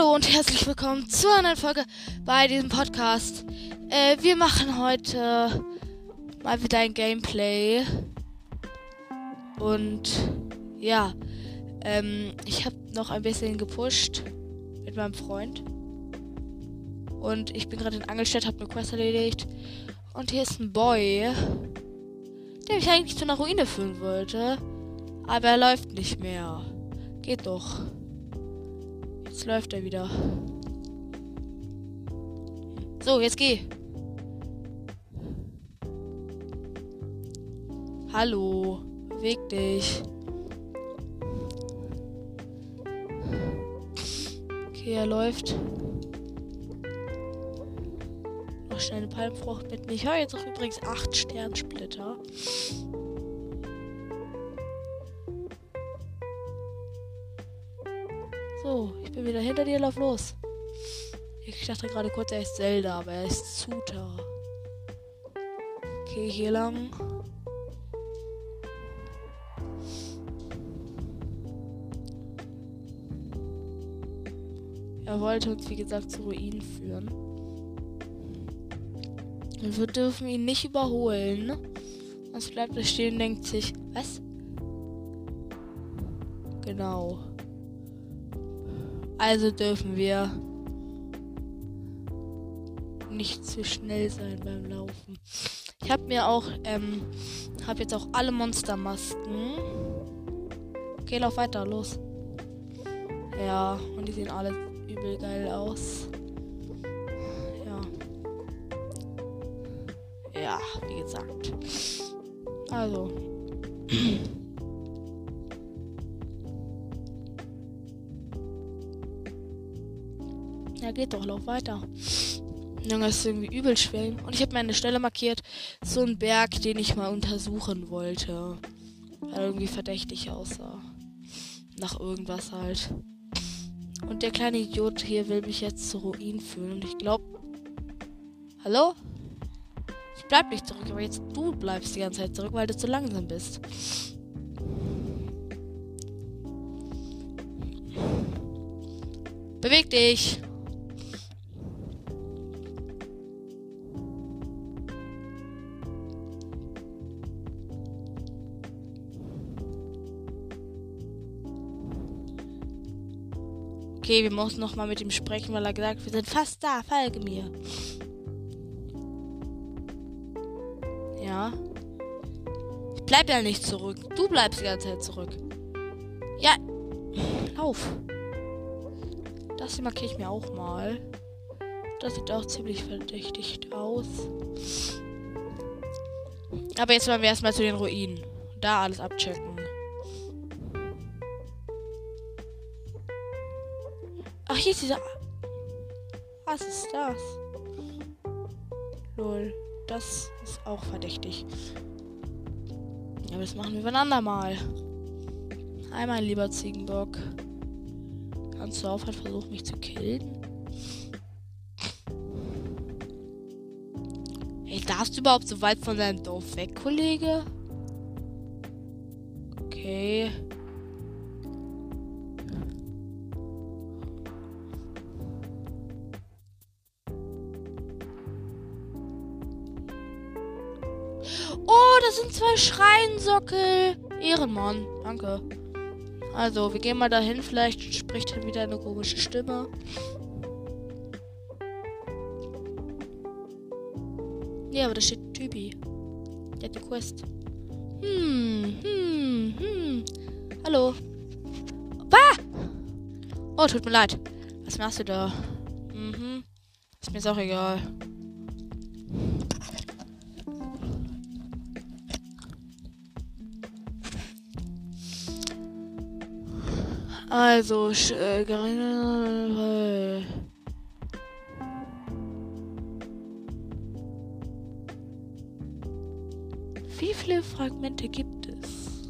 Hallo und herzlich willkommen zu einer neuen Folge bei diesem Podcast. Äh, wir machen heute mal wieder ein Gameplay. Und ja, ähm, ich habe noch ein bisschen gepusht mit meinem Freund. Und ich bin gerade in Angelstadt, habe eine Quest erledigt. Und hier ist ein Boy, der mich eigentlich zu einer Ruine führen wollte. Aber er läuft nicht mehr. Geht doch. Jetzt läuft er wieder. So, jetzt geh. Hallo. Beweg dich. Okay, er läuft. Noch schnell eine Palmfrucht mit mir. Ich höre jetzt auch übrigens 8 Sternsplitter. So, ich bin wieder hinter dir, lauf los. Ich dachte gerade kurz, er ist Zelda, aber er ist Zuter. Okay, hier lang. Er wollte uns, wie gesagt, zu Ruinen führen. Und wir dürfen ihn nicht überholen. Sonst bleibt er stehen und denkt sich, was? Genau. Also dürfen wir nicht zu schnell sein beim Laufen. Ich habe mir auch, ähm, habe jetzt auch alle Monstermasken. Okay, lauf weiter, los. Ja, und die sehen alle übel geil aus. Ja. Ja, wie gesagt. Also. Geht doch, lauf weiter. Junge, ist irgendwie übel schwer. Und ich habe mir eine Stelle markiert. So ein Berg, den ich mal untersuchen wollte. Weil irgendwie verdächtig aussah. Nach irgendwas halt. Und der kleine Idiot hier will mich jetzt zur Ruin führen. Und ich glaube. Hallo? Ich bleib nicht zurück, aber jetzt du bleibst die ganze Zeit zurück, weil du zu langsam bist. Beweg dich! Okay, wir müssen noch mal mit ihm sprechen, weil er gesagt, wir sind fast da, folge mir. Ja. Ich bleib ja nicht zurück. Du bleibst die ganze Zeit zurück. Ja. Lauf. Das hier markiere ich mir auch mal. Das sieht auch ziemlich verdächtig aus. Aber jetzt wollen wir erstmal zu den Ruinen. Da alles abchecken. Ach, hier ist dieser. Was ist das? Lol. Das ist auch verdächtig. Aber das machen wir ein andermal. Einmal, lieber Ziegenbock. Kannst du aufhören, versuchen mich zu killen? Ey, darfst du überhaupt so weit von deinem Dorf weg, Kollege? Okay. Schreinsockel. Ehrenmann. Danke. Also, wir gehen mal dahin. Vielleicht spricht er wieder eine komische Stimme. Ja, aber da steht Typi. Der hat eine Quest. Hm, hm, hm. Hallo. Ah! Oh, tut mir leid. Was machst du da? Mhm. Ist mir auch egal. Also, äh, wie viele Fragmente gibt es?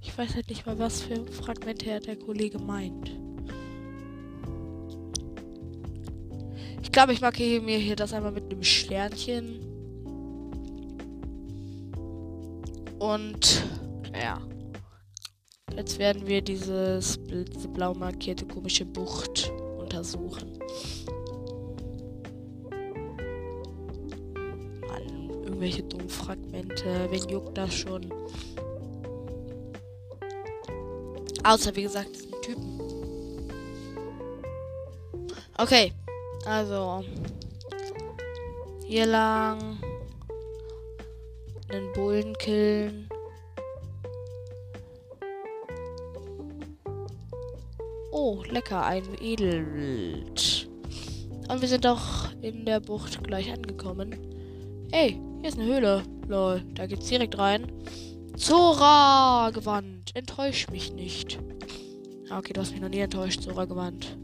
Ich weiß halt nicht mal, was für Fragmente der Kollege meint. Ich glaube, ich markiere mir hier das einmal mit einem Sternchen. Und ja. Jetzt werden wir dieses, diese blau markierte komische Bucht untersuchen. Mann, irgendwelche Domfragmente. Wen juckt das schon? Außer, wie gesagt, diesen Typen. Okay. Also. Hier lang. einen Bullen killen. Oh, lecker, ein Edelwild. Und wir sind auch in der Bucht gleich angekommen. Ey, hier ist eine Höhle. Lol, da geht's direkt rein. Zora gewandt. Enttäusch mich nicht. Ah, okay, du hast mich noch nie enttäuscht, Zora gewandt.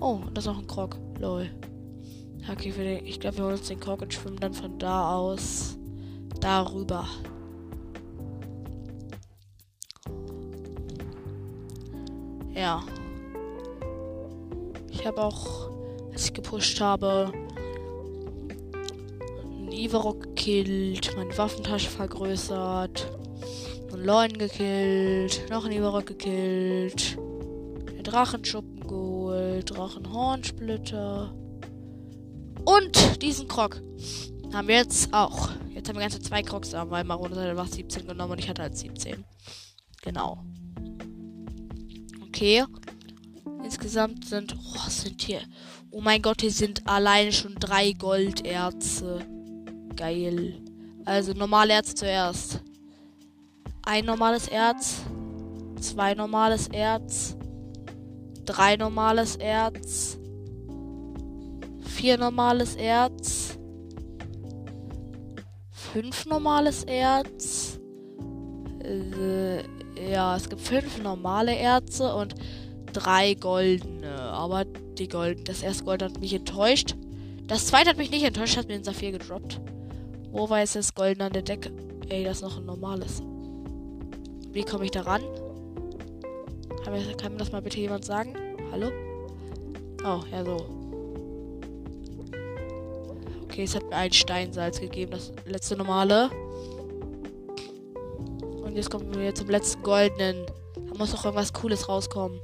Oh, und das ist auch ein Krog. Lol. Okay, ich glaube, wir holen uns den Krog und schwimmen dann von da aus darüber. Ja. Ich habe auch, als ich gepusht habe, einen Ivarok gekillt, meine Waffentasche vergrößert, einen Leuen gekillt, noch einen Ivarok gekillt, den Drachenschuppen geholt, Drachenhornsplitter und diesen Krog haben wir jetzt auch. Jetzt haben wir ganze zwei Krogs, weil Marone hat einfach 17 genommen und ich hatte halt 17. Genau. Okay. Insgesamt sind. Oh, sind hier. Oh mein Gott, hier sind alleine schon drei Golderze. Geil. Also normale Erz zuerst. Ein normales Erz. Zwei normales Erz. Drei normales Erz. Vier normales Erz. Fünf normales Erz. Ja, es gibt fünf normale Erze und drei goldene. Aber die Gold, das erste Gold hat mich enttäuscht. Das zweite hat mich nicht enttäuscht, hat mir den Saphir gedroppt. Wo war jetzt das Golden an der Decke? Ey, das ist noch ein normales. Wie komme ich da ran? Kann mir, kann mir das mal bitte jemand sagen? Hallo? Oh, ja, so. Okay, es hat mir ein Steinsalz gegeben, das letzte normale. Und jetzt kommen wir zum letzten goldenen. Da muss doch irgendwas Cooles rauskommen.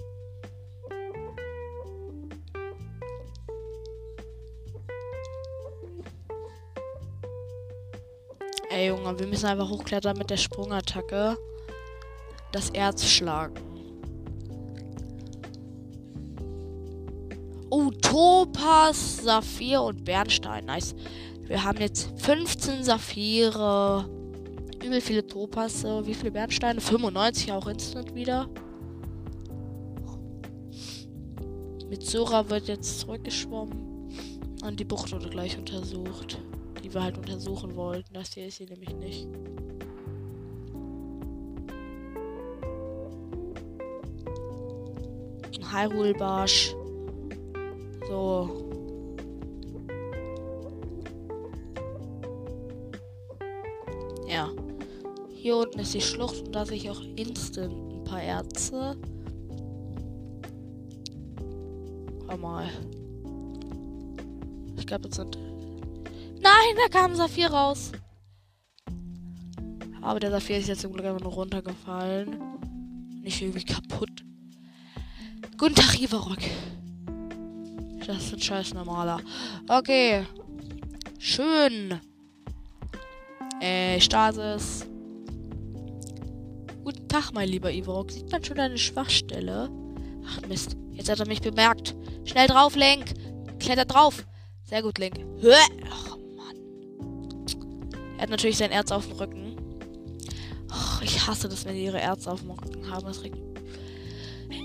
Ey, Junge, wir müssen einfach hochklettern mit der Sprungattacke. Das Erz schlagen. Oh, Topaz, Saphir und Bernstein. Nice. Wir haben jetzt 15 Saphire übel viele Topasse. Wie viele Bernsteine? 95 auch instant wieder. Mit Sora wird jetzt zurückgeschwommen. Und die Bucht wurde gleich untersucht. Die wir halt untersuchen wollten. Das hier ist sie nämlich nicht. Ein Hyrule Barsch. So. Hier unten ist die Schlucht und da sehe ich auch instant ein paar Erze. Hör mal. Ich glaube, das sind. Nein, da kam ein Saphir raus. Aber der Saphir ist jetzt zum Glück einfach nur runtergefallen. Nicht irgendwie kaputt. Guten Tag, Ivarok. Das ist ein scheiß normaler. Okay. Schön. Äh, Stasis. Guten Tag, mein lieber Ivorok. Sieht man schon deine Schwachstelle? Ach Mist, jetzt hat er mich bemerkt. Schnell drauf, Link. Klettert drauf. Sehr gut, Link. Ach, Mann. Er hat natürlich sein Erz auf dem Rücken. Ach, ich hasse das, wenn die ihre Erz auf dem Rücken haben. Das regt...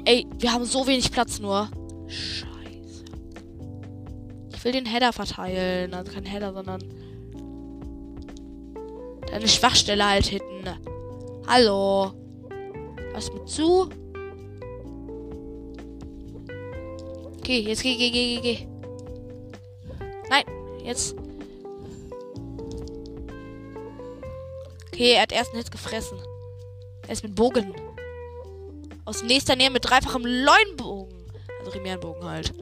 Ey, wir haben so wenig Platz nur. Scheiße. Ich will den Header verteilen. Also kein Header, sondern deine Schwachstelle halt hitten. Hallo. Was mit zu? Okay, jetzt geh, geh, geh, geh, geh. Nein, jetzt. Okay, er hat erst einen Hit gefressen. Er ist mit Bogen. Aus nächster Nähe mit dreifachem Leunbogen. Also Primärenbogen halt.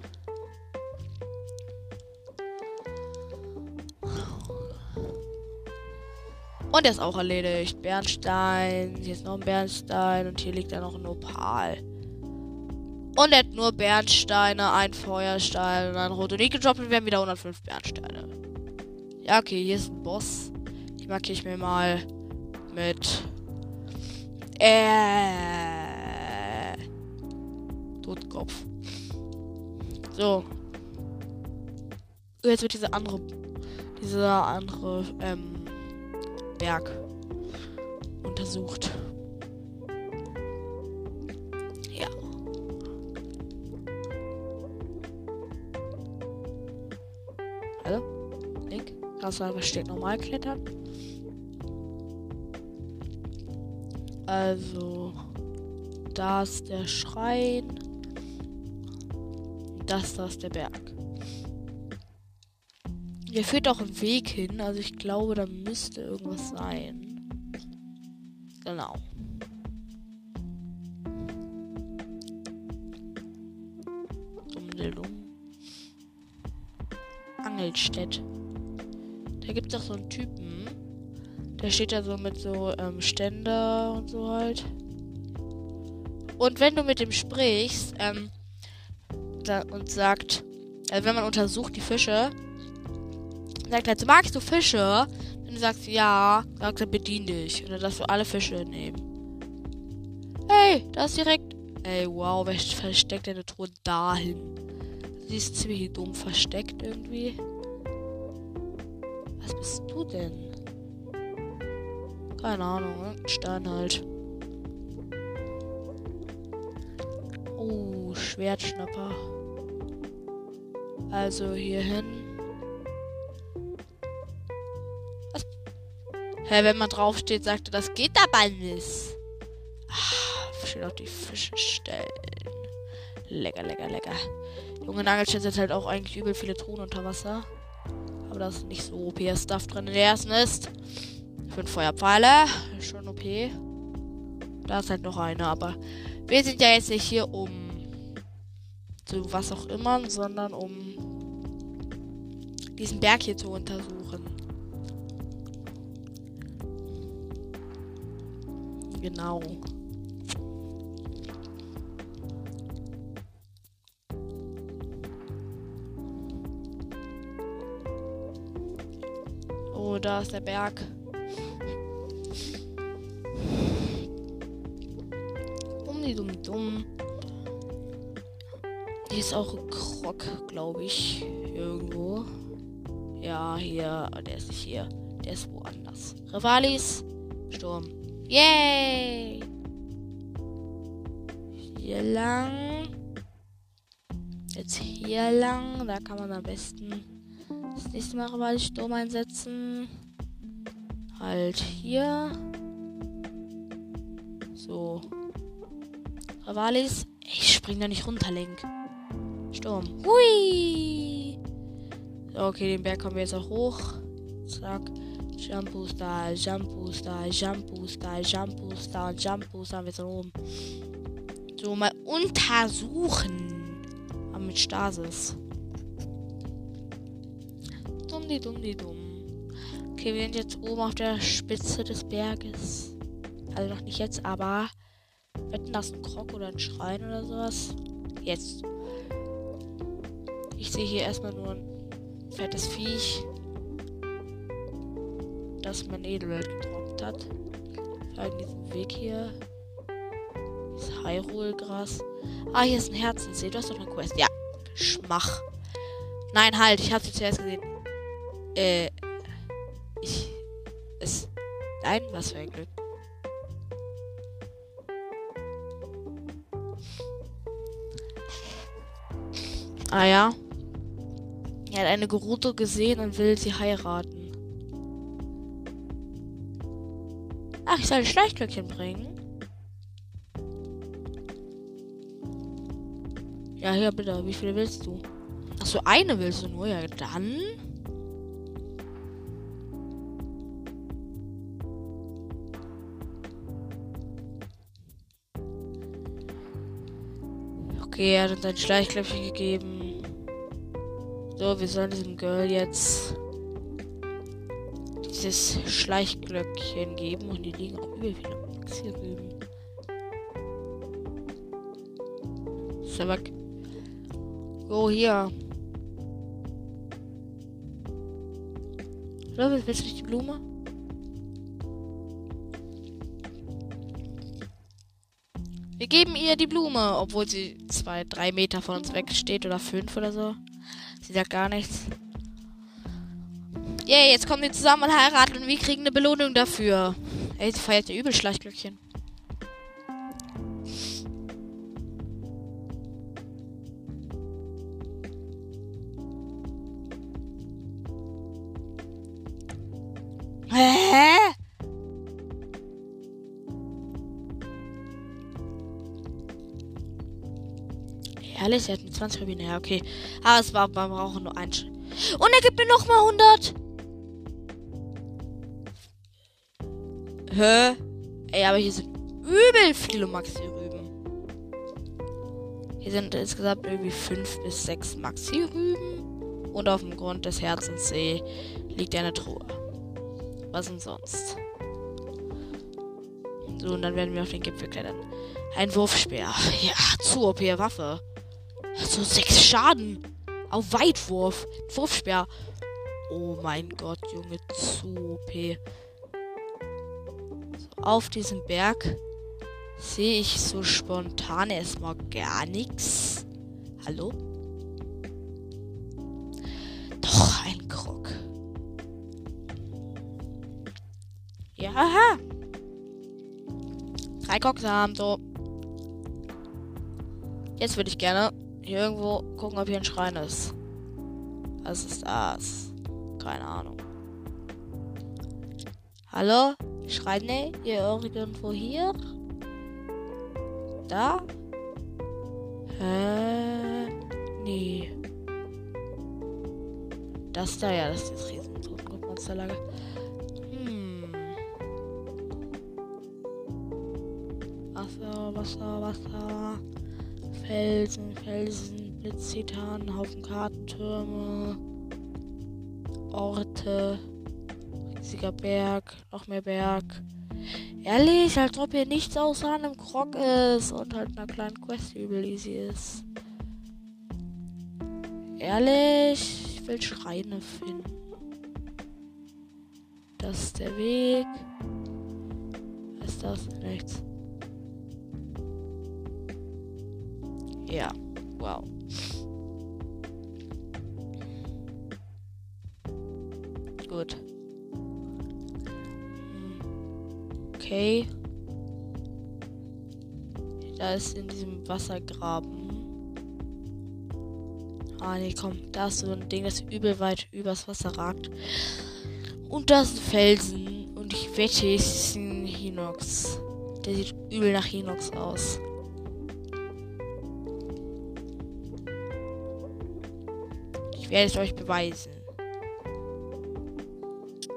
Und der ist auch erledigt. Bernstein. Hier ist noch ein Bernstein. Und hier liegt ja noch ein Opal. Und er hat nur Bernsteine, ein Feuerstein und ein Rotonik gedroppt und wir haben wieder 105 Bernsteine. Ja, okay, hier ist ein Boss. Die markiere ich mir mal mit. Äh. Totkopf. So. Jetzt wird diese andere. Dieser andere ähm, Berg untersucht. Ja. Hallo? Link? Einfach steht normal klettern? Also, da ist der Schrein. Das, da ist der Berg. Hier führt auch ein Weg hin, also ich glaube, da müsste irgendwas sein. Genau. Umdildung. Angelstedt. Da gibt es doch so einen Typen. Der steht da so mit so ähm, Ständer und so halt. Und wenn du mit dem sprichst, ähm, da, und sagt, also wenn man untersucht die Fische, sagt er, magst du Fische? Wenn du sagst ja, sagt er, bedien dich. Oder dass du alle Fische nehmen. Hey, da ist direkt. Ey, wow, wer versteckt eine Truhe dahin? Sie ist ziemlich dumm versteckt irgendwie. Was bist du denn? Keine Ahnung, Stein halt. Oh, Schwertschnapper. Also hier Hä, wenn man draufsteht, sagt er, das geht dabei nicht. Ah, steht auch die Fische stellen. Lecker, lecker, lecker. Junge Nagelstellen sind halt auch eigentlich übel viele Truhen unter Wasser. Aber da ist nicht so OP-Stuff drin in der ersten ist. Fünf Feuerpfeile. Schon OP. Da ist halt noch eine, aber wir sind ja jetzt nicht hier, um zu was auch immer, sondern um diesen Berg hier zu untersuchen. Genau. Oh, da ist der Berg. Dumm, dumm, dumm. Hier ist auch ein Krog, glaube ich. Irgendwo. Ja, hier. Der ist nicht hier. Der ist woanders. Rivalis. Sturm. Yay! Hier lang. Jetzt hier lang. Da kann man am besten das nächste Mal Rivalis Sturm einsetzen. Halt hier. So. Rivalis. Ich spring da nicht runter, Link. Sturm. Hui! Okay, den Berg kommen wir jetzt auch hoch. Zack. Jump Booster, Jump Booster, Jump Booster, Jump Booster und Jump Booster. Wir sind oben. So, mal untersuchen. Aber mit Stasis. Dumm, die dumm, die dumm. Okay, wir sind jetzt oben auf der Spitze des Berges. Also noch nicht jetzt, aber. Wetten das ein Krog oder ein Schrein oder sowas? Jetzt. Ich sehe hier erstmal nur ein fettes Viech, das mein Edelwelt gedroppt hat. Folgen diesem Weg hier. Das Hyrule-Gras. Ah, hier ist ein Herzenssee. Du hast doch eine Quest. Ja. Schmach. Nein, halt. Ich habe zuerst gesehen. Äh. Ich. Es. Nein, was für ein Glück. Ah ja. Er hat eine Gerudo gesehen und will sie heiraten. Ach, ich soll ein Schleichglöckchen bringen. Ja, hier bitte. Wie viele willst du? Ach so, eine willst du nur. Ja, dann. Okay, er hat uns ein Schleichglöckchen gegeben. So, wir sollen diesem Girl jetzt dieses Schleichglöckchen geben und die liegen auch übel viele Maxi-Rüben. So, weg. Oh, hier. Oder willst du nicht die Blume? Wir geben ihr die Blume, obwohl sie zwei, drei Meter von uns weg steht oder fünf oder so. Sie sagt gar nichts. Yay, jetzt kommen wir zusammen und heiraten und wir kriegen eine Belohnung dafür. Ey, sie feiert ja übel Schleichglöckchen. Hä? Ehrlich, er hat 20 Rubine. Ja, okay. Aber es war, wir brauchen nur ein. Und er gibt mir nochmal 100. Hä? Ey, aber hier sind übel viele Maxi-Rüben. Hier sind insgesamt irgendwie 5 bis 6 Maxi-Rüben. Und auf dem Grund des Herzenssee liegt eine Truhe. Was denn sonst? So, und dann werden wir auf den Gipfel klettern. Ein Wurfspeer. Ja, zu OP Waffe. So sechs Schaden. Auf Weitwurf. Wurfspeer. Oh mein Gott, Junge, zu OP. Auf diesem Berg sehe ich so spontan erstmal gar nichts. Hallo? Doch, ein Krog. Ja, aha. Drei Crocs haben, so. Jetzt würde ich gerne hier irgendwo gucken, ob hier ein Schrein ist. Was ist das? Keine Ahnung. Hallo? Schreine? Hier irgendwo hier? Da? Hä? Nee. Das da, ja, das ist das Riesen-Monsterlager. Hm. Wasser, Wasser, Wasser. Felsen, Felsen, Blitztitan, Haufen Kartentürme, Orte, riesiger Berg, noch mehr Berg. Ehrlich, als ob hier nichts außer einem Krog ist und halt einer kleinen Quest übel easy ist. Ehrlich, ich will Schreine finden. Das ist der Weg. Was ist das? Nichts. Ja, wow. Okay. Da ist in diesem Wassergraben. Ah, nee, komm. Da ist so ein Ding, das übel weit übers Wasser ragt. Und da ist ein Felsen. Und ich wette, es ist ein Hinox. Der sieht übel nach Hinox aus. Ich werde es euch beweisen.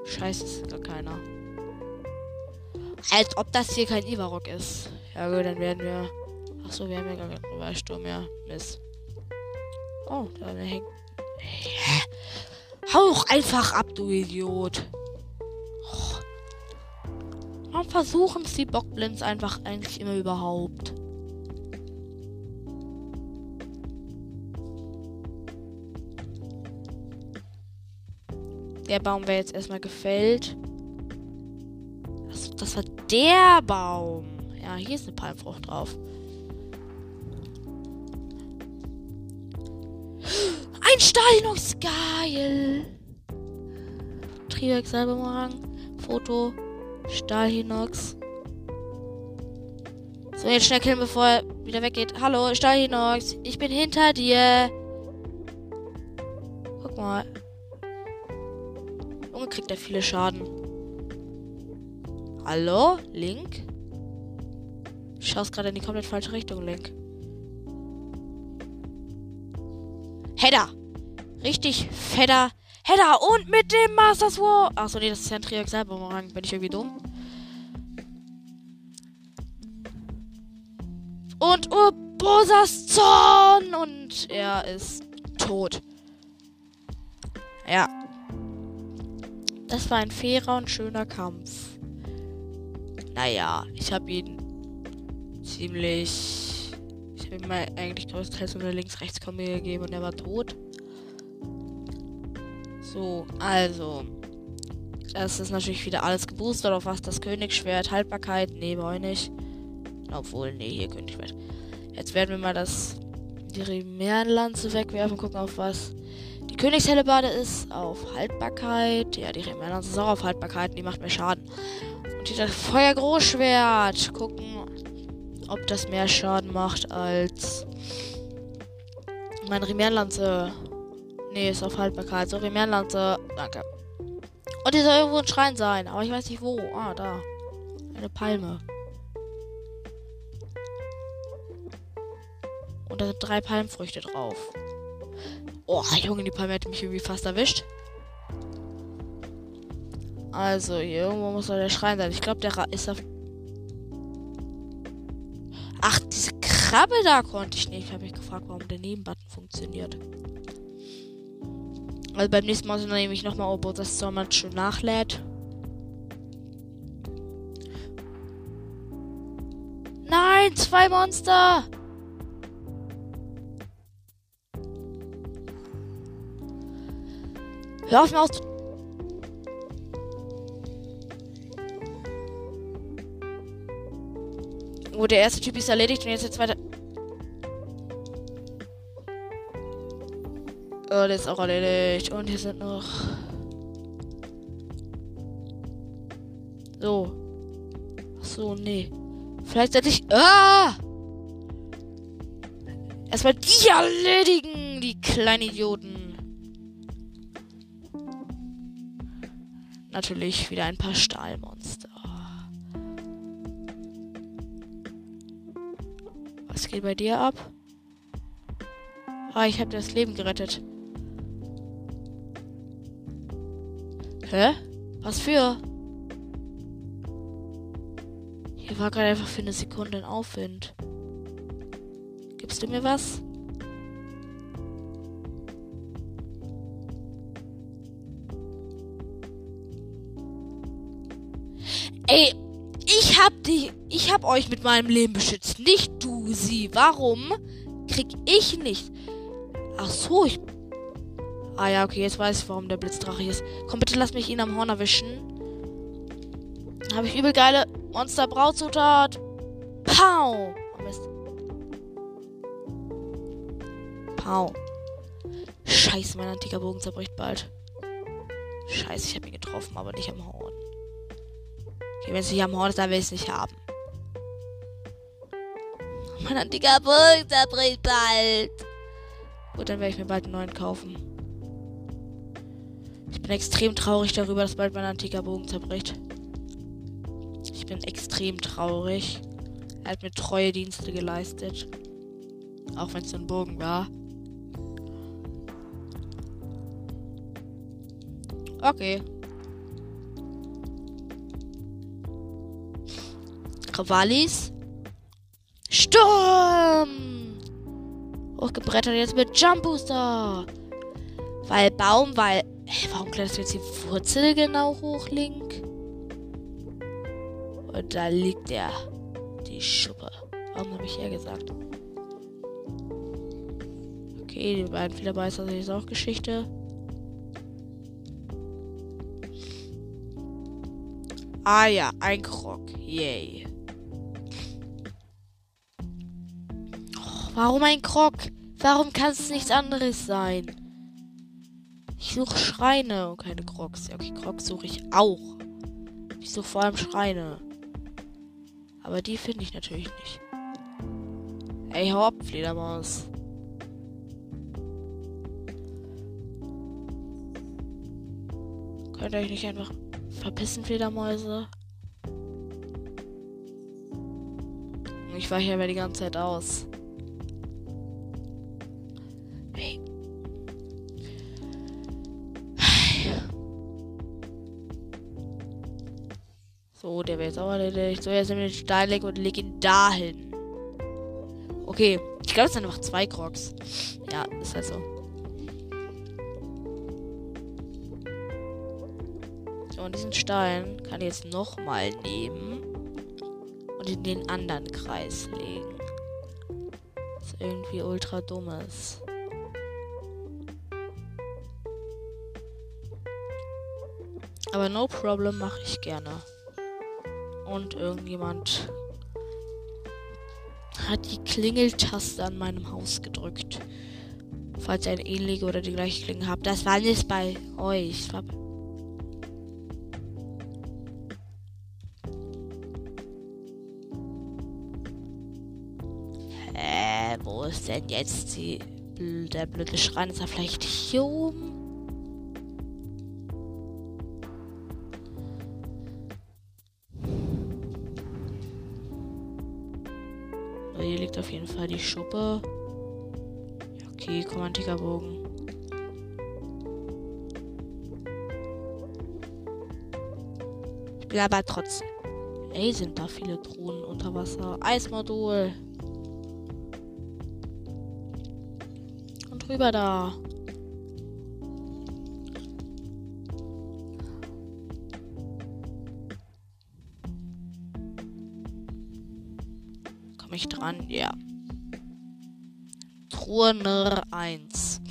Scheiße, ist gar keiner. Als ob das hier kein Ivarok ist. Ja gut, dann werden wir. Achso, wir haben ja gar keinen Reversturm mehr. Mist. Oh, da hängt. Hä? Hau doch einfach ab, du Idiot. Oh. Warum versuchen es die Bockblins einfach eigentlich immer überhaupt? Der Baum wäre jetzt erstmal gefällt. Das war der Baum. Ja, hier ist eine Palmfrucht drauf. Ein Stahlinox, geil. Triebwerk selber machen. Foto. Stahlhinox. So, jetzt schnell killen, bevor er wieder weggeht. Hallo, Stahlhinox. Ich bin hinter dir. Guck mal. Junge, kriegt er viele Schaden. Hallo, Link? Du schaust gerade in die komplett falsche Richtung, Link. Header! Richtig fetter Header und mit dem Master Sword. Achso, nee, das ist ja ein Triaxalbumerang. Bin ich irgendwie dumm? Und Urbosas Zorn! Und er ist tot. Ja. Das war ein fairer und schöner Kampf. Naja, ich habe ihn ziemlich. Ich habe ihm eigentlich größtenteils eine Links-Rechts-Kombi gegeben und er war tot. So, also. Das ist natürlich wieder alles geboostert. Auf was das Königsschwert? Haltbarkeit? Nee, brauche ich nicht. Obwohl, nee, hier Königsschwert. Jetzt werden wir mal das die Rimärenlanze wegwerfen. Gucken auf was. Die Königshellebade ist auf Haltbarkeit. Ja, die Rimärenlanze ist auch auf Haltbarkeit. Die macht mehr Schaden. Das Feuergroßschwert. Gucken, ob das mehr Schaden macht als meine Rimärenlanze. Nee, ist auf Haltbarkeit. So, Rimärenlanze. Danke. Und hier soll irgendwo ein Schrein sein. Aber ich weiß nicht wo. Ah, da. Eine Palme. Und da sind drei Palmfrüchte drauf. Oh, Junge, die Palme hätte mich irgendwie fast erwischt. Also, hier irgendwo muss da der Schrein sein. Ich glaube, der ist auf. Ach, diese Krabbe da konnte ich nicht. Ich habe mich gefragt, warum der Nebenbutton funktioniert. Also beim nächsten Mal nehme ich nochmal, ob das so man schon nachlädt. Nein, zwei Monster! Hör auf mir aus. Oh, der erste Typ ist erledigt und jetzt der zweite. Oh, der ist auch erledigt. Und hier sind noch. So. Ach so, nee. Vielleicht sollte ich. Ah! Erstmal die erledigen, die kleinen Idioten. Natürlich wieder ein paar Stahlmonster. Geht bei dir ab? Ah, ich habe das Leben gerettet. Hä? Was für? Hier war gerade einfach für eine Sekunde ein Aufwind. Gibst du mir was? Ey, ich hab die, ich hab euch mit meinem Leben beschützt, nicht du sie. Warum krieg ich nicht? Ach so, ich. Ah ja, okay, jetzt weiß ich, warum der Blitzdrache hier ist. Komm, bitte lass mich ihn am Horn erwischen. Habe ich übel geile Monster-Brautzutat. Pow! Oh Mist. Pow. Scheiße, mein antiker Bogen zerbricht bald. Scheiße, ich habe ihn getroffen, aber nicht am Horn. Okay, wenn es nicht am Horn ist, dann will ich es nicht haben. Mein antiker Bogen zerbricht bald. Gut, dann werde ich mir bald einen neuen kaufen. Ich bin extrem traurig darüber, dass bald mein antiker Bogen zerbricht. Ich bin extrem traurig. Er hat mir treue Dienste geleistet. Auch wenn es ein Bogen war. Okay. Ravalis. Sturm! Hochgebrettert jetzt mit Jump Booster. Weil Baum, weil. Hey, warum kletterst du jetzt die Wurzel genau hoch, Link? Und da liegt der. Die Schuppe. Warum habe ich ja gesagt? Okay, die beiden Flederbeißer sind jetzt auch Geschichte. Ah ja, ein Krog. Yay. Warum ein Krog? Warum kann es nichts anderes sein? Ich suche Schreine und keine Krogs. Ja, okay, Krogs suche ich auch. Ich suche vor allem Schreine. Aber die finde ich natürlich nicht. Ey, hau ab, Fledermaus. Könnt ihr euch nicht einfach verpissen, Fledermäuse? Ich hier aber die ganze Zeit aus. Wäre jetzt auch erledigt. So, jetzt nehmen wir den Steinleck und leg ihn dahin. Okay. Ich glaube, es sind einfach zwei Crocs. Ja, ist halt so. So, und diesen Stein kann ich jetzt nochmal nehmen und in den anderen Kreis legen. Was irgendwie ultra dumm ist. Aber no problem mache ich gerne. Und irgendjemand hat die Klingeltaste an meinem Haus gedrückt. Falls ihr eine ähnliche oder die gleiche Klingel habt. Das war nicht bei euch. Hä, wo ist denn jetzt die, der blöde Schrein? Ist er vielleicht hier oben? Auf jeden Fall die Schuppe. Okay, komm, antiker Bogen. Ich will aber trotzdem. Ey, sind da viele Drohnen unter Wasser. Eismodul. Und rüber da. Komme ich dran? Ja. Truhe Nummer 1.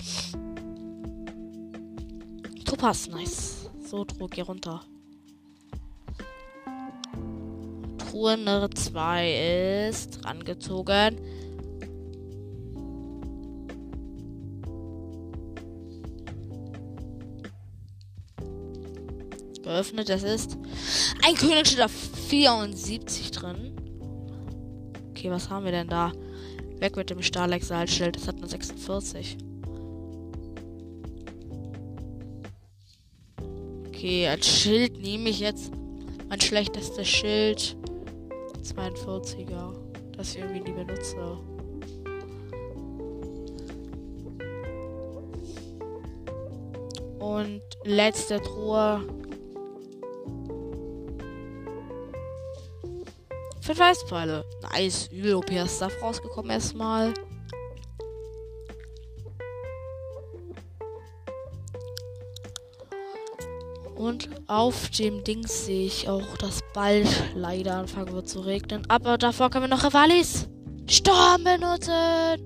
Topaz, nice. So, Truhe, geh runter. Truhe Nummer 2 ist rangezogen. Geöffnet, das ist ein König steht auf 74 drin. Okay, was haben wir denn da? Weg mit dem Stahlexalschild. Das hat nur 46. Okay, als Schild nehme ich jetzt mein schlechtestes Schild. 42er. Das ich irgendwie nie benutze. Und letzte Truhe. Fünf Eispfeile. Nice. Übel OP Stuff rausgekommen erstmal. Und auf dem Dings sehe ich auch, dass bald leider anfangen wird zu regnen. Aber davor können wir noch Rivalis Sturm benutzen.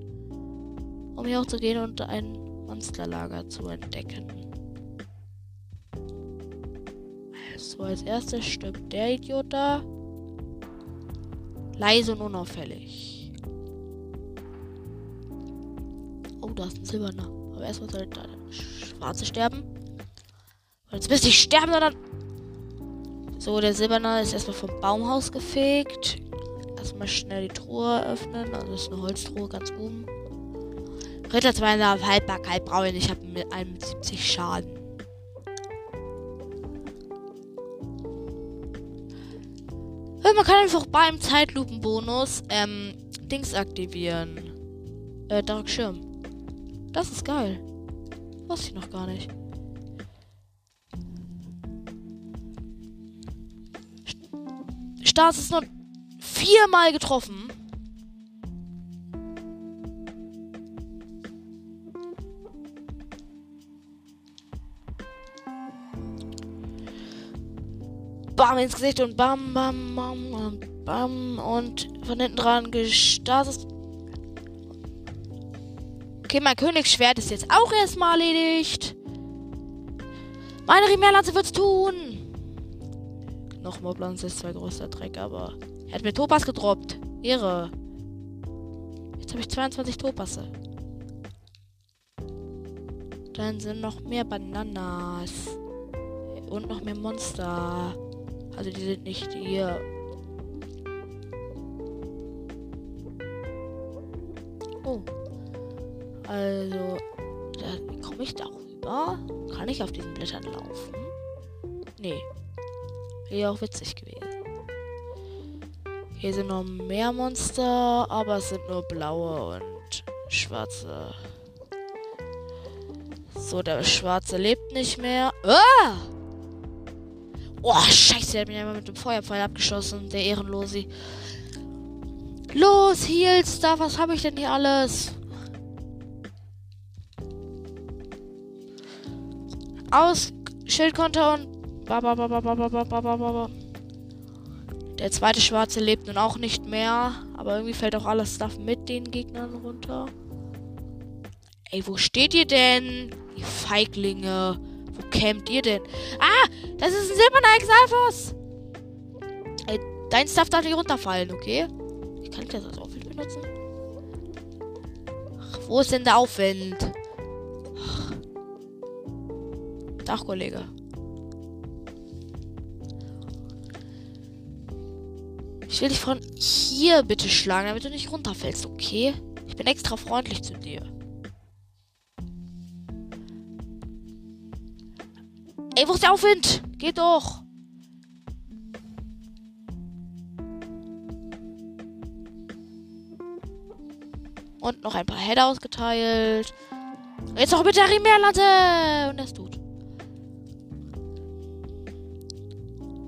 Um hier auch zu gehen und ein Monsterlager zu entdecken. So, als erstes stirbt der Idiot da. Leise und unauffällig. Oh, da ist ein Silberner. Aber erstmal soll der Schwarze sterben. Jetzt müsste ich sterben, sondern. So, der Silberner ist erstmal vom Baumhaus gefegt. Erstmal schnell die Truhe öffnen. Also ist eine Holztruhe ganz oben. Ritter 2 auf Haltbarkeit brauche ich. Ich habe mit 71 Schaden. Man kann einfach beim Zeitlupenbonus ähm, Dings aktivieren. Äh, Dark Schirm. Das ist geil. Wusste ich noch gar nicht. Stars ist nur viermal getroffen. Bam ins Gesicht und bam, bam, bam, bam, bam und von hinten dran gestartet. Okay, mein Königsschwert ist jetzt auch erstmal erledigt. Meine Rimerlanze wird's tun. Noch Moblanze ist zwar größter Dreck, aber er hat mir Topas gedroppt. Ehre. Jetzt habe ich 22 Topasse. Dann sind noch mehr Bananas. Und noch mehr Monster. Also die sind nicht hier. Oh. Also, da komme ich da rüber. Kann ich auf diesen Blättern laufen? Nee. Wäre auch witzig gewesen. Hier sind noch mehr Monster, aber es sind nur blaue und schwarze. So, der schwarze lebt nicht mehr. Ah! Oh, scheiße, der hat mich einmal mit dem Feuerpfeil abgeschossen, der Ehrenlosi. Los, Heals, da, was habe ich denn hier alles? Aus, Schildkonter und Der zweite Schwarze lebt nun auch nicht mehr. Aber irgendwie fällt auch alles Stuff mit den Gegnern runter. Ey, wo steht ihr denn? Ihr Feiglinge. Wo campt ihr denn? Ah, das ist ein silberner Exalfos. Ey, dein Stuff darf nicht runterfallen, okay? Ich kann das als Aufwind benutzen. Ach, wo ist denn der Aufwind? Ach. Dach, Kollege. Ich will dich von hier bitte schlagen, damit du nicht runterfällst, okay? Ich bin extra freundlich zu dir. Ey, wo ist der Aufwind? Geht doch. Und noch ein paar Header ausgeteilt. Jetzt noch mit der Primärlanze. Und das tut.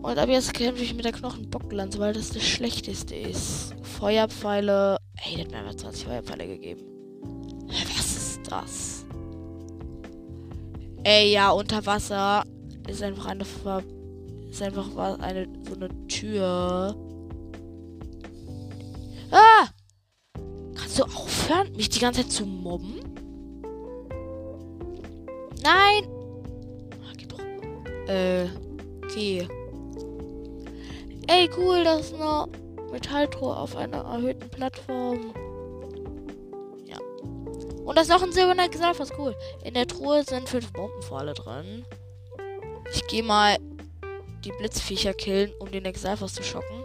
Und ab jetzt kämpfe ich mit der Knochenbocklanze, weil das das Schlechteste ist. Feuerpfeile. Ey, der hat mir einfach 20 Feuerpfeile gegeben. Was ist das? Ey, ja, unter Wasser ist einfach eine Ver ist einfach eine so eine Tür. Ah! Kannst du aufhören, mich die ganze Zeit zu mobben? Nein! Ah, geht doch. Äh, okay. Ey, cool, das ist eine Metalltruhe auf einer erhöhten Plattform. Ja. Und da ist noch ein silberner Gesell, was cool. In der Truhe sind fünf Bombenpfeile drin. Ich gehe mal die Blitzviecher killen, um den Exalfos zu schocken.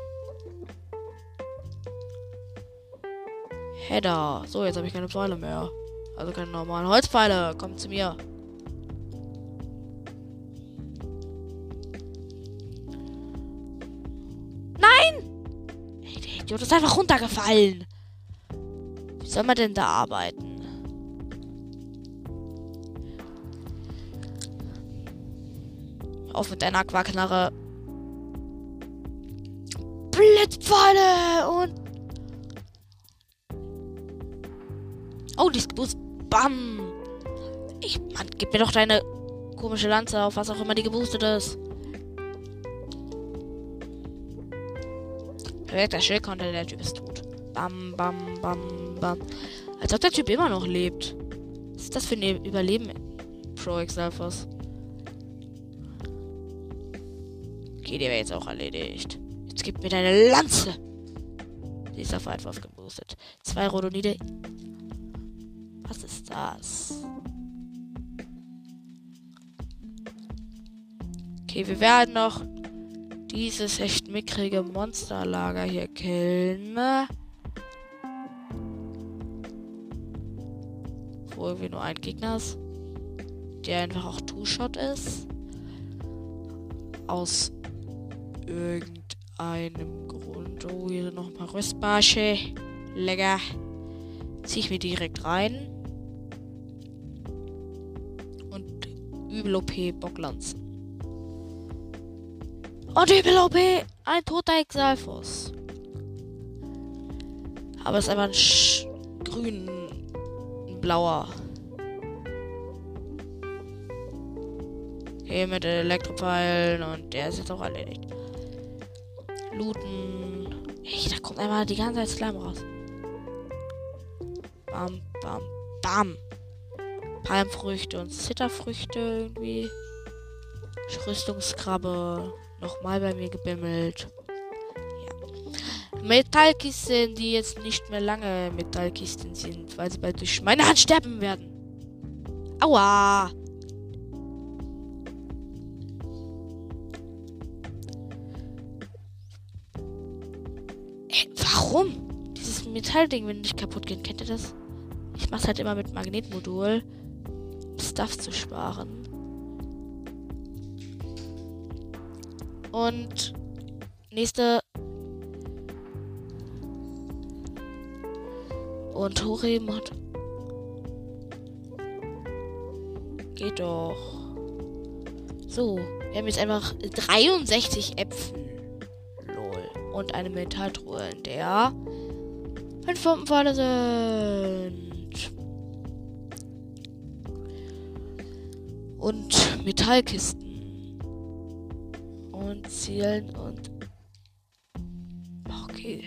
Header. So, jetzt habe ich keine Pfeile mehr. Also keine normalen Holzpfeile. Kommt zu mir. Idiot ist einfach runtergefallen. Wie soll man denn da arbeiten? Auf mit deiner Aquaknarre. Blitzpfeile und. Oh, die ist geboost. Bam. Ich, Mann, gib mir doch deine komische Lanze auf, was auch immer die geboostet ist. Perfekter Schildkonter, der Typ ist tot. Bam, bam, bam, bam. Als ob der Typ immer noch lebt. Was ist das für ein Überleben? Pro Exalfos. Der wäre jetzt auch erledigt. Jetzt gib mir deine Lanze. Die ist auf Weitwurf geboostet. Zwei Rodonide. Was ist das? Okay, wir werden noch dieses echt mickrige Monsterlager hier killen. Wo irgendwie nur ein Gegner ist. Der einfach auch Two-Shot ist. Aus irgendeinem Grund. Oh, hier sind noch ein paar Rüstbarsche. Lecker. Zieh ich mir direkt rein. Und übel OP Bocklanzen. Und übel OP. Ein toter Exalfos. Aber es ist einfach ein Sch grün, ein blauer. Okay, mit Elektropfeilen und der ist jetzt auch erledigt. Looten. Ey, da kommt einfach die ganze Zeit Slime raus. Bam, bam, bam. Palmfrüchte und Zitterfrüchte irgendwie. Rüstungskrabbe nochmal bei mir gebimmelt. Ja. Metallkisten, die jetzt nicht mehr lange Metallkisten sind, weil sie bald durch meine Hand sterben werden. Aua! Metallding, wenn nicht kaputt geht, kennt ihr das? Ich mach's halt immer mit Magnetmodul, um Stuff zu sparen. Und nächste. Und hat. Geht doch. So, wir haben jetzt einfach 63 Äpfel. Lol. Und eine Metalltruhe, in der fünf Pumpenpfeile sind. Und Metallkisten. und zielen und. Okay.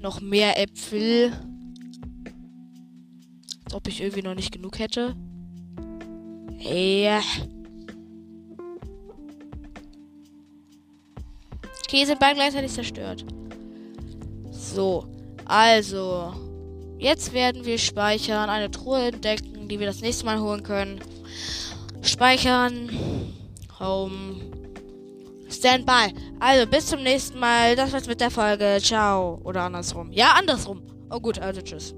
Noch mehr Äpfel. Als ob ich irgendwie noch nicht genug hätte. Ja. Okay, sind beide gleichzeitig zerstört. So, also. Jetzt werden wir speichern, eine Truhe entdecken, die wir das nächste Mal holen können. Speichern. Home. Standby. Also, bis zum nächsten Mal. Das war's mit der Folge. Ciao. Oder andersrum. Ja, andersrum. Oh gut, also tschüss.